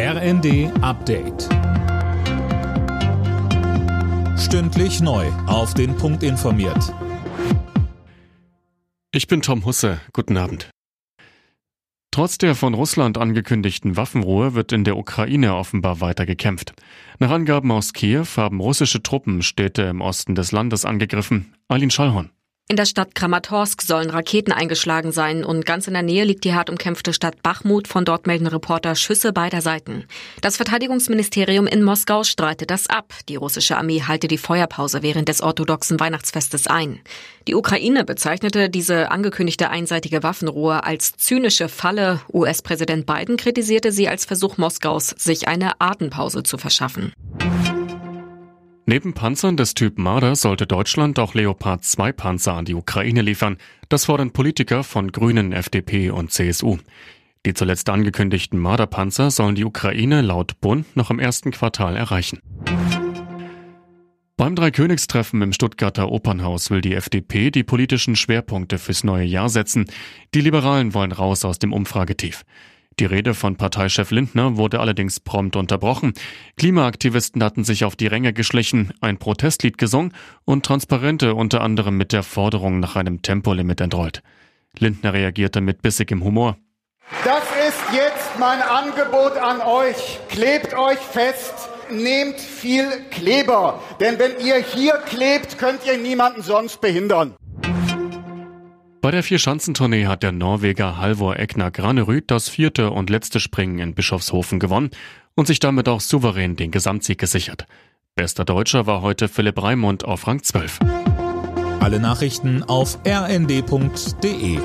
RND Update. Stündlich neu. Auf den Punkt informiert. Ich bin Tom Husse. Guten Abend. Trotz der von Russland angekündigten Waffenruhe wird in der Ukraine offenbar weiter gekämpft. Nach Angaben aus Kiew haben russische Truppen Städte im Osten des Landes angegriffen. Eileen Schallhorn. In der Stadt Kramatorsk sollen Raketen eingeschlagen sein und ganz in der Nähe liegt die hart umkämpfte Stadt Bachmut. Von dort melden Reporter Schüsse beider Seiten. Das Verteidigungsministerium in Moskau streitet das ab. Die russische Armee halte die Feuerpause während des orthodoxen Weihnachtsfestes ein. Die Ukraine bezeichnete diese angekündigte einseitige Waffenruhe als zynische Falle. US-Präsident Biden kritisierte sie als Versuch Moskaus, sich eine Atempause zu verschaffen. Neben Panzern des Typ Marder sollte Deutschland auch Leopard 2 Panzer an die Ukraine liefern. Das fordern Politiker von Grünen, FDP und CSU. Die zuletzt angekündigten Marder-Panzer sollen die Ukraine laut Bund noch im ersten Quartal erreichen. Beim Dreikönigstreffen im Stuttgarter Opernhaus will die FDP die politischen Schwerpunkte fürs neue Jahr setzen. Die Liberalen wollen raus aus dem Umfragetief. Die Rede von Parteichef Lindner wurde allerdings prompt unterbrochen. Klimaaktivisten hatten sich auf die Ränge geschlichen, ein Protestlied gesungen und Transparente unter anderem mit der Forderung nach einem Tempolimit entrollt. Lindner reagierte mit bissigem Humor. Das ist jetzt mein Angebot an euch. Klebt euch fest, nehmt viel Kleber. Denn wenn ihr hier klebt, könnt ihr niemanden sonst behindern. Bei der Vierschanzentournee hat der Norweger Halvor Egner Granerüd das vierte und letzte Springen in Bischofshofen gewonnen und sich damit auch souverän den Gesamtsieg gesichert. Bester Deutscher war heute Philipp Raimund auf Rang 12. Alle Nachrichten auf rnd.de